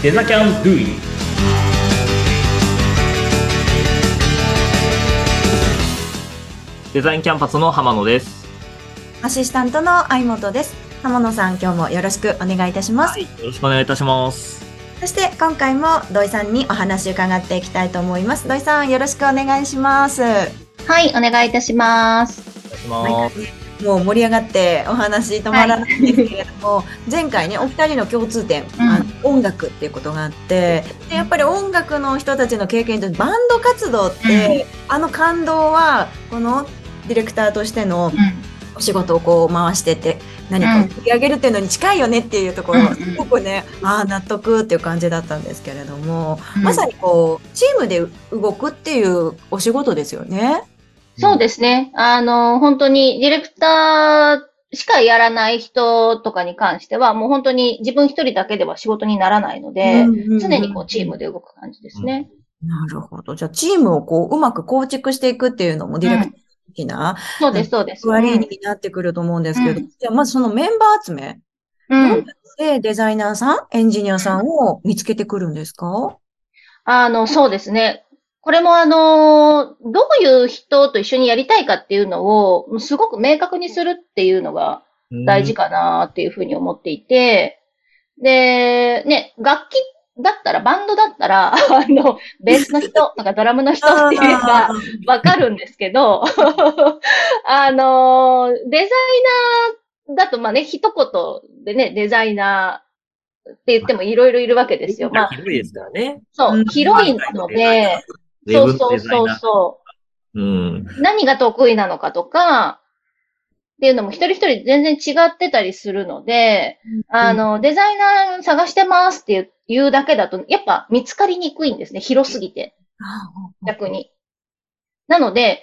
デザキャンドゥイデザインキャンパスの浜野です。アシスタントの相本です。浜野さん、今日もよろしくお願いいたします。よろしくお願いいたします。そして今回も土井さんにお話伺っていきたいと思います。土井さん、よろしくお願いします。はい、お願いいたします。お願いします。もう盛り上がってお話止まらないんですけれども、前回ね、お二人の共通点、うんあの音楽っていうことがあって、でやっぱり音楽の人たちの経験とバンド活動って、あの感動は、このディレクターとしてのお仕事をこう回してて何かを盛り上げるっていうのに近いよねっていうところ、うんすごくねああ納得っていう感じだったんですけれども、うん。まさにこうチームで動くっていうお仕事ですよね。そうですね。あの、本当にディレクターしかやらない人とかに関しては、もう本当に自分一人だけでは仕事にならないので、常にこうチームで動く感じですね。なるほど。じゃあチームをこううまく構築していくっていうのもディレクター的なそうです、そうです。役割になってくると思うんですけど、うんじゃあまずそのメンバー集め、うん。うんでデザイナーさん、エンジニアさんを見つけてくるんですか？あの、そうですね。これもあの、どういう人と一緒にやりたいかっていうのを、すごく明確にするっていうのが大事かなっていうふうに思っていて、で、ね、楽器だったら、バンドだったら、あの、ベースの人、なんかドラムの人って言えばわかるんですけど、あの、デザイナーだと、まあね、一言でね、デザイナーって言ってもいろいろいるわけですよ。まあ、広いですからね。そうう、ん。広いので、そうそうそう。そう。うん。何が得意なのかとか、っていうのも一人一人全然違ってたりするので、あの、デザイナー探してますっていう言うだけだと、やっぱ見つかりにくいんですね。広すぎて、逆に。なので、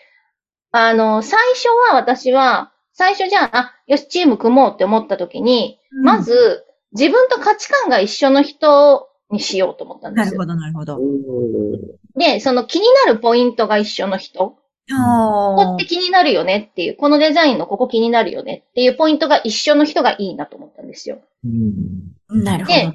あの、最初は私は、最初じゃあ、あ、よし、チーム組もうって思った時に、ま、ず、自分と価値観が一緒の人にしようと思ったんですよ。なるほど、なるほど。で、その気になるポイントが一緒の人。ここって気になるよねっていう、このデザインのここ気になるよねっていうポイントが一緒の人がいいなと思ったんですよ。うんなるほど。で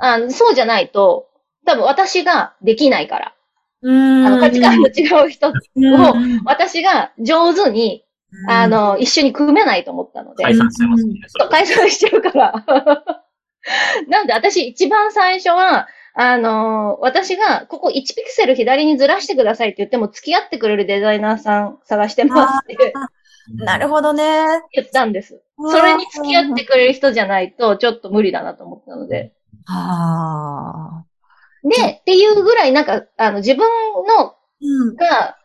あそうじゃないと、多分私ができないから。うんあの価値観の違う人をうん私が上手に、あ、の、一緒に組めないと思ったので、解散してますね。解散しちゃうから。なんで私一番最初は、あの、私がここ1ピクセル左にずらしてくださいって言っても付き合ってくれるデザイナーさん探してますってなるほどね。言ったんです。それに付き合ってくれる人じゃないとちょっと無理だなと思ったので。ああ。で、っていうぐらいなんか、あの、自分のうん。が、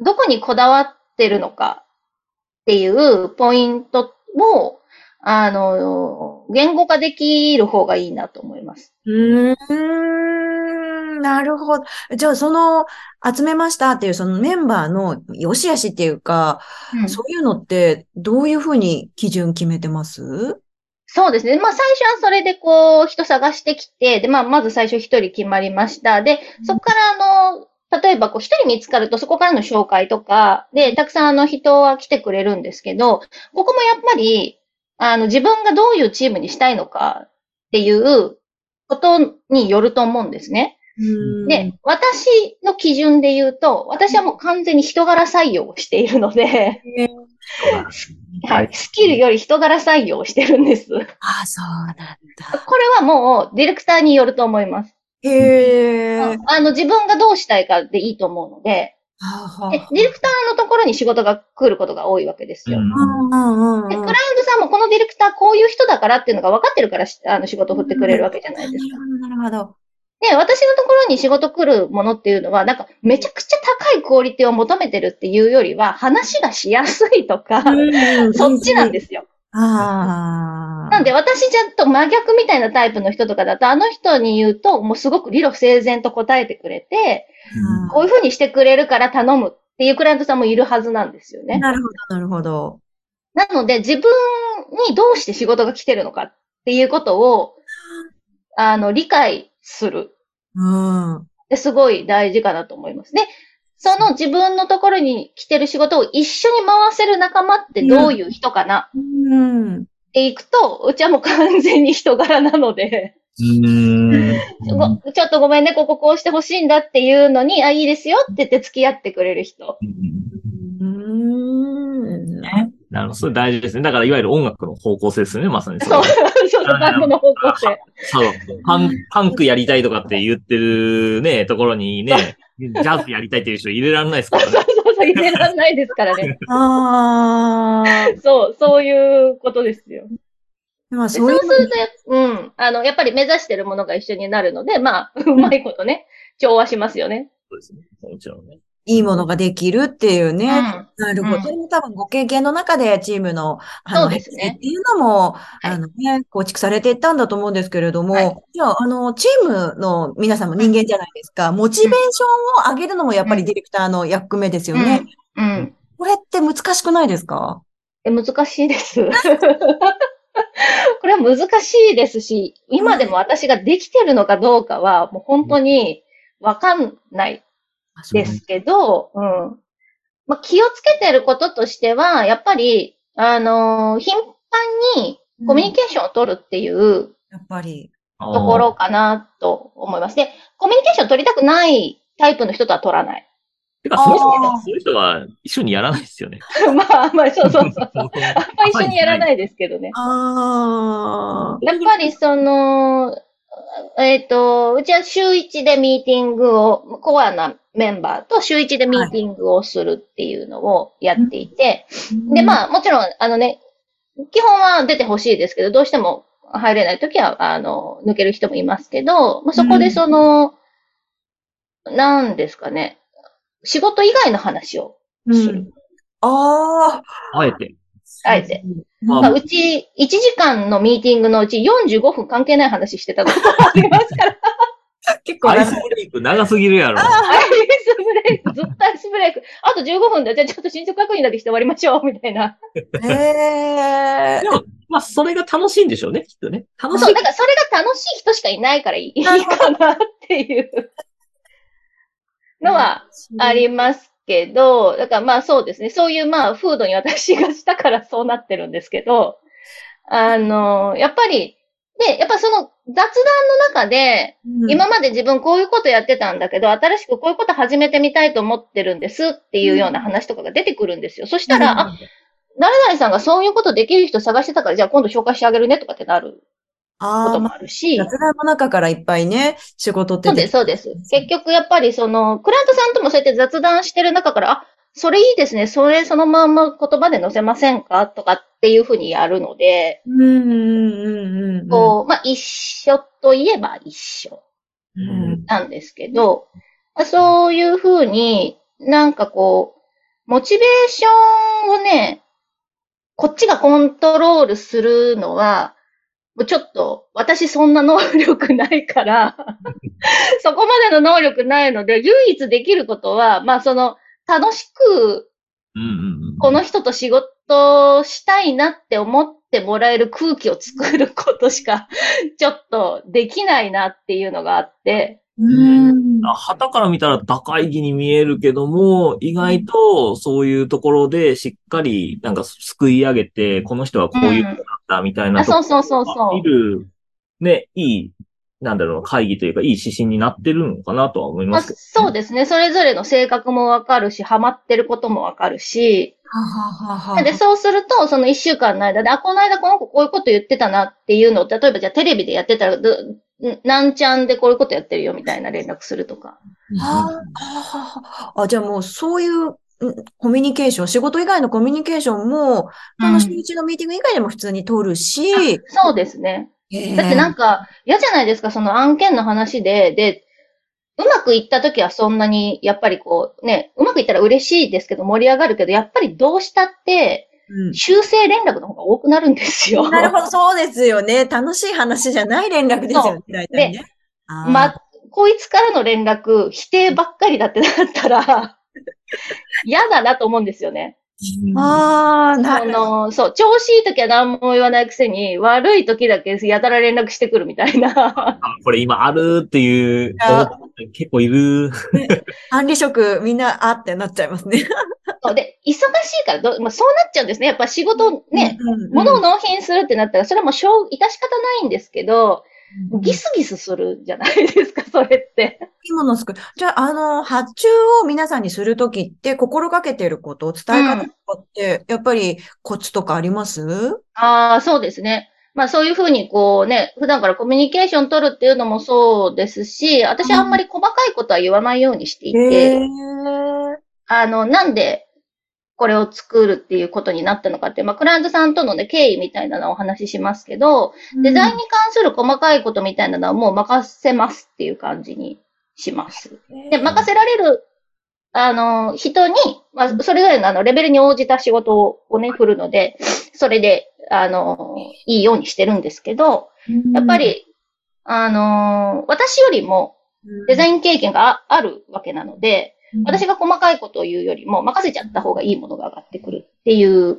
どこにこだわってるのかっていうポイントを、あの、言語化できる方がいいなと思います。うーん、なるほど。じゃあ、その、集めましたっていう、そのメンバーの良し悪しっていうか、うんそういうのって、どういうふうに基準決めてます？そうですね。まあ最初はそれでこう人探してきて、で、まあまず最初一人決まりました。で、そこからあの、例えばこう一人見つかるとそこからの紹介とか、で、たくさんあの人は来てくれるんですけど、ここもやっぱり、あの自分がどういうチームにしたいのかっていうことによると思うんですね。で、私の基準で言うと、私はもう完全に人柄採用をしているので、はい、スキルより人柄採用をしてるんです。ああ、そうなんだ。これはもうディレクターによると思います。へえ。あの自分がどうしたいかでいいと思うので、はあでディレクターのところに仕事が来ることが多いわけですよ。で、うん。クライアントさんもこのディレクターこういう人だからっていうのが分かってるからしあの仕事を振ってくれるわけじゃないですか。なるほど。で、私のところに仕事来るものっていうのは、なんかめちゃくちゃ高いクオリティを求めてるっていうよりは、話がしやすいとか、そっちなんですよ。ああ。なんで私ちゃんと真逆みたいなタイプの人とかだと、あの人に言うと、もうすごく理路整然と答えてくれて、うんこういう風にしてくれるから頼むっていうクライアントさんもいるはずなんですよね。なるほど、なるほど。なので自分にどうして仕事が来てるのかっていうことを、あの、理解する。うん。ですごい大事かなと思います。で、その自分のところに来てる仕事を一緒に回せる仲間ってどういう人かなうん。っていくと、うちはもう完全に人柄なので、ちょっとごめんね、こここうしてほしいんだっていうのに、あ、いいですよって言って付き合ってくれる人。うーん。ねなるほど、それ大事ですね。だから、いわゆる音楽の方向性ですね、まさにそれそうは。、そう、バンドの方向性。そう。パン、パンクやりたいとかって言ってるね、ところにね、ジャズやりたいっていう人入れられないですからね。そうそう、入れらんないですからね。ああ。そう、そういうことですよ。まあ、でそいうそううするとや、うん。あの、やっぱり目指してるものが一緒になるので、まあ、うまいことね、調和しますよね。そうですね。もちろんね。いいものができるっていうね。うん。なるほど。うんそれも多分ご経験の中でチームの、あの、そうですねっていうのも、いあのね、構築されていったんだと思うんですけれども、はいじゃあ、あの、チームの皆さんも人間じゃないですか。モチベーションを上げるのもやっぱりディレクターの役目ですよね。うん。うん。これって難しくないですか？え、難しいです。これは難しいですし、今でも私ができてるのかどうかは、もう本当にわかんないですけど、うん。まあ、気をつけてることとしては、やっぱり、あのー頻繁にコミュニケーションを取るっていうやっぱり。とところかなと思います。で、コミュニケーション取りたくないタイプの人とは取らない。てか、そういう人あーは、そういう人は一緒にやらないですよね。まあまあ、そうそうそう そう。あんま一緒にやらい。ないですけどね。ああ。やっぱりその、えっ、と、うちは週1でミーティングを、コアなメンバーと週1でミーティングをするっていうのをやっていて、で、あ、まあ、もちろん、あのね、基本は出てほしいですけど、どうしても入れないときは、あの、抜ける人もいますけど、まあ、そこでその、なんですかね、仕事以外の話をうんする。ああ。あえて。あえて。まあまあ、うち、1時間のミーティングのうち45分関係ない話してたこともありますから。結構アイスブレイク長すぎるやろ。アイスブレイク、ずっとアイスブレイク。あと15分で、じゃあちょっと進捗確認だけして終わりましょう、みたいな。へえで。も、まあ、それが楽しいんでしょうね、きっとね。楽しそう、いだ。からそれが楽しい人しかいないからいいかなっていうのはありますけど、だからまあそうですね、そういうまあ風土に私がしたからそうなってるんですけど、あの、やっぱり、で、やっぱその雑談の中で、うん。今まで自分こういうことやってたんだけど、新しくこういうこと始めてみたいと思ってるんですっていうような話とかが出てくるんですよ。そしたら、あ、誰々さんがそういうことできる人探してたから、じゃあ今度紹介してあげるねとかってなることああ、まもあるし。雑談の中からいっぱいね、仕事ってそうです、そうです。結局やっぱりその、クライアントさんともそうやって雑談してる中から、あ、それいいですね、それそのまんま言葉で載せませんかとかっていうふうにやるので、うんうんうんうん。こう、まあ一緒といえば一緒うんなんですけど、まあそういうふうになんかこう、モチベーションをね、こっちがコントロールするのは、もうちょっと、私そんな能力ないから、そこまでの能力ないので、唯一できることは、まあその、楽しく、うんうんうん。この人と仕事したいなって思ってもらえる空気を作ることしか、ちょっとできないなっていうのがあって、うん。あ旗から見たら高い木に見えるけども、意外とそういうところでしっかりなんかすくい上げて、この人はこういうったみたいなあとこそうそうそうそう。見る、ね、いい、なんだろう、会議というかいい指針になってるのかなとは思いまあ、ますけど、そうですね。それぞれの性格もわかるし、ハマってることもわかるし、ははははで、そうすると、その一週間の間で、あ、この間この子こういうこと言ってたなっていうのを、例えばじゃあテレビでやってたら、なんちゃんでこういうことやってるよみたいな連絡するとか。はあ、あ、じゃあもうそういうんコミュニケーション、仕事以外のコミュニケーションも、その週一のミーティング以外でも普通に取るし、そうですね。だってなんか、嫌じゃないですか、その案件の話で、で、うまくいった時はそんなに、やっぱりこう、ね、うまくいったら嬉しいですけど、盛り上がるけど、やっぱりどうしたって、うん修正連絡の方が多くなるんですよ。なるほど、そうですよね。楽しい話じゃない連絡ですよね、大体ね。ま、こいつからの連絡、否定ばっかりだってなったら、嫌だなと思うんですよね。あー、なあの、そう、調子いい時は何も言わないくせに、悪い時だけやたら連絡してくるみたいな。あこれ今あるっていうや、結構いる。管理職みんなあってなっちゃいますね。そうで、忙しいからど、まあ、そうなっちゃうんですね。やっぱ仕事ね、物を納品するってなったら、それはもうしょう、致し方ないんですけど、ギスギスするじゃないですか、それって。いいものを作る。じゃあ、あの、発注を皆さんにするときって、心がけていること、伝え方とかって、やっぱりコツとかあります？ああ、そうですね。まあそういうふうにこうね、普段からコミュニケーション取るっていうのもそうですし、私はあんまり細かいことは言わないようにしていて。あの、なんでこれを作るっていうことになったのかって、まあクライアントさんとのね、経緯みたいなのをお話ししますけど、デザインに関する細かいことみたいなのはもう任せますっていう感じにします。で、任せられる、あの、人に、まあ、それぞれのあの、レベルに応じた仕事をね、振るので、それで、あの、いいようにしてるんですけど、やっぱり、あの、私よりもデザイイン経験がああるわけなので、私が細かいことを言うよりも任せちゃった方がいいものが上がってくるっていう。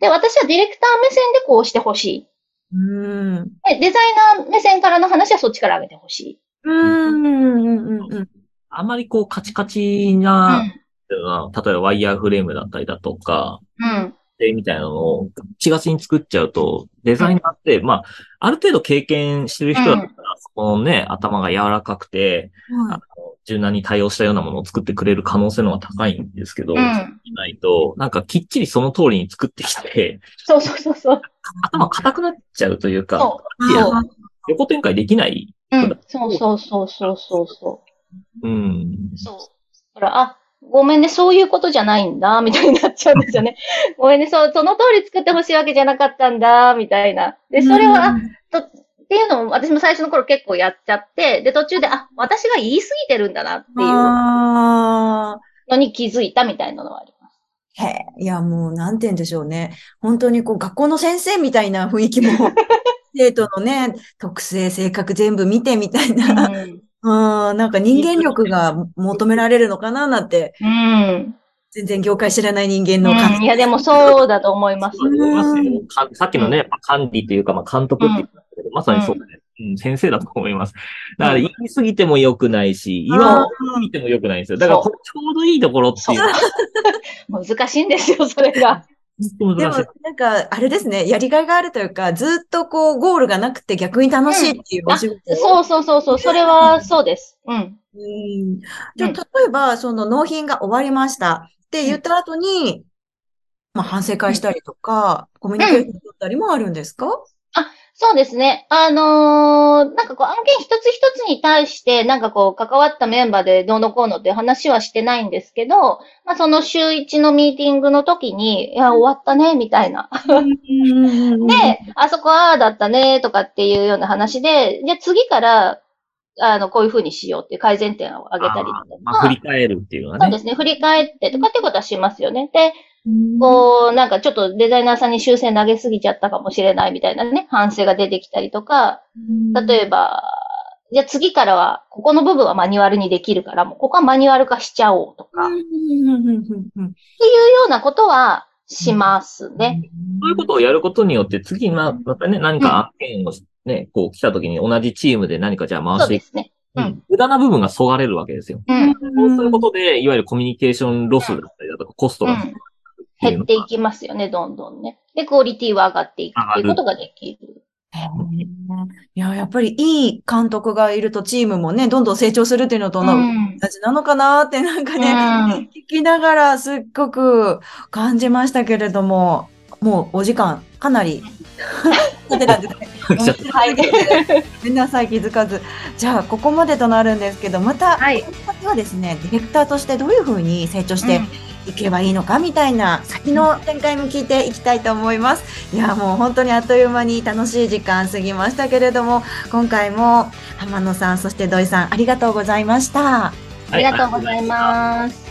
で、私はディレクター目線でこうしてほしい。うん。で、デザイナー目線からの話はそっちから上げてほしい。うん。うん。うん。あまりこうカチカチうな、ん。例えばワイヤーフレームだったりだとか、うん。でみたいなのをガチガチに作っちゃうと、デザイナーって、まあ、ある程度経験してる人だったら、そこのね、頭が柔らかくて、あの柔軟に対応したようなものを作ってくれる可能性の方が高いんですけど、うん。いないと、なんかきっちりその通りに作ってきて、そうそうそうそう。頭固くなっちゃうというか、そう。そう。横展開できない。うん。そうそうそうそうそうそうん。う。そう。ほら、あ、ごめんね、そういうことじゃないんだ、みたいになっちゃうんですよね。ごめんね、そう、その通り作ってほしいわけじゃなかったんだ、みたいな。で、それは、あと、っていうのも私も最初の頃結構やっちゃって、で、途中で、あ、私が言い過ぎてるんだなっていうあのに気づいたみたいなのはあります。ーへえ、いや、もう、なんて言うんでしょうね。本当にこう、学校の先生みたいな雰囲気も、生徒のね、特性、性格全部見てみたいな。うん。うん、なんか人間力が求められるのかななんて、うん。全然業界知らない人間の感うん、いや、でもそうだと思います。さっきのね、まあ管理というか、まあ、監督って言ったんだけど、まさにそうだね、うん。先生だと思います。だから言い過ぎても良くないし、言わなすぎても良くないんですよ。だからちょうどいいところっていう。難しいんですよ、それが。でもなんか、あれですね、やりがいがあるというか、ずっとこう、ゴールがなくて逆に楽しいっていうお仕事。そうそうそうそう、それはそうです。うん。うん。じゃあ、例えば、その納品が終わりました。って言った後に、まあ、反省会したりとか、コミュニケーション取ったりもあるんですか？そうですね。あのーなんかこう案件一つ一つに対して、なんかこう関わったメンバーでどうのこうのっていう話はしてないんですけど、まあその週一のミーティングの時に、いや、終わったね、みたいな。で、あそこああだったね、とかっていうような話で、じゃあ次から、あの、こういう風にしようっていう改善点を挙げたりだとまあ、振か、り返るっていうのはね。そうですね、振り返ってとかってことはしますよね。で、こう、なんかちょっとデザイナーさんに修正投げすぎちゃったかもしれないみたいなね、反省が出てきたりとか、例えば、じゃあ次からは、ここの部分はマニュアルにできるから、もうここはマニュアル化しちゃおうとか、っていうようなことはしますね。そういうことをやることによって、次、まあ、またね、何か案件をね、こう来た時に同じチームで何かじゃあ回していく。そうですね。うん無駄な部分がそがれるわけですよ。うん。そうすることで、いわゆるコミュニケーションロスだったりだとか、コストがうん。減っていきますよね、どんどんね。で、クオリティは上がっていくっていうことができる。いや、やっぱりいい監督がいるとチームもね、どんどん成長するっていうのと同うん。じなのかなってなんかね、うん聞きながらすっごく感じましたけれども、もうお時間かなり 経ってたんですね。はい。ごめんなさい、気づかず。じゃあ、ここまでとなるんですけど、また、はい。はですね、ディレクターとしてどういうふうに成長していけばいいのかみたいな先の展開も聞いていきたいと思います。いや、もう本当にあっという間に楽しい時間過ぎましたけれども、今回も浜野さん、そして土井さん、ありがとうございました。ありがとうございます。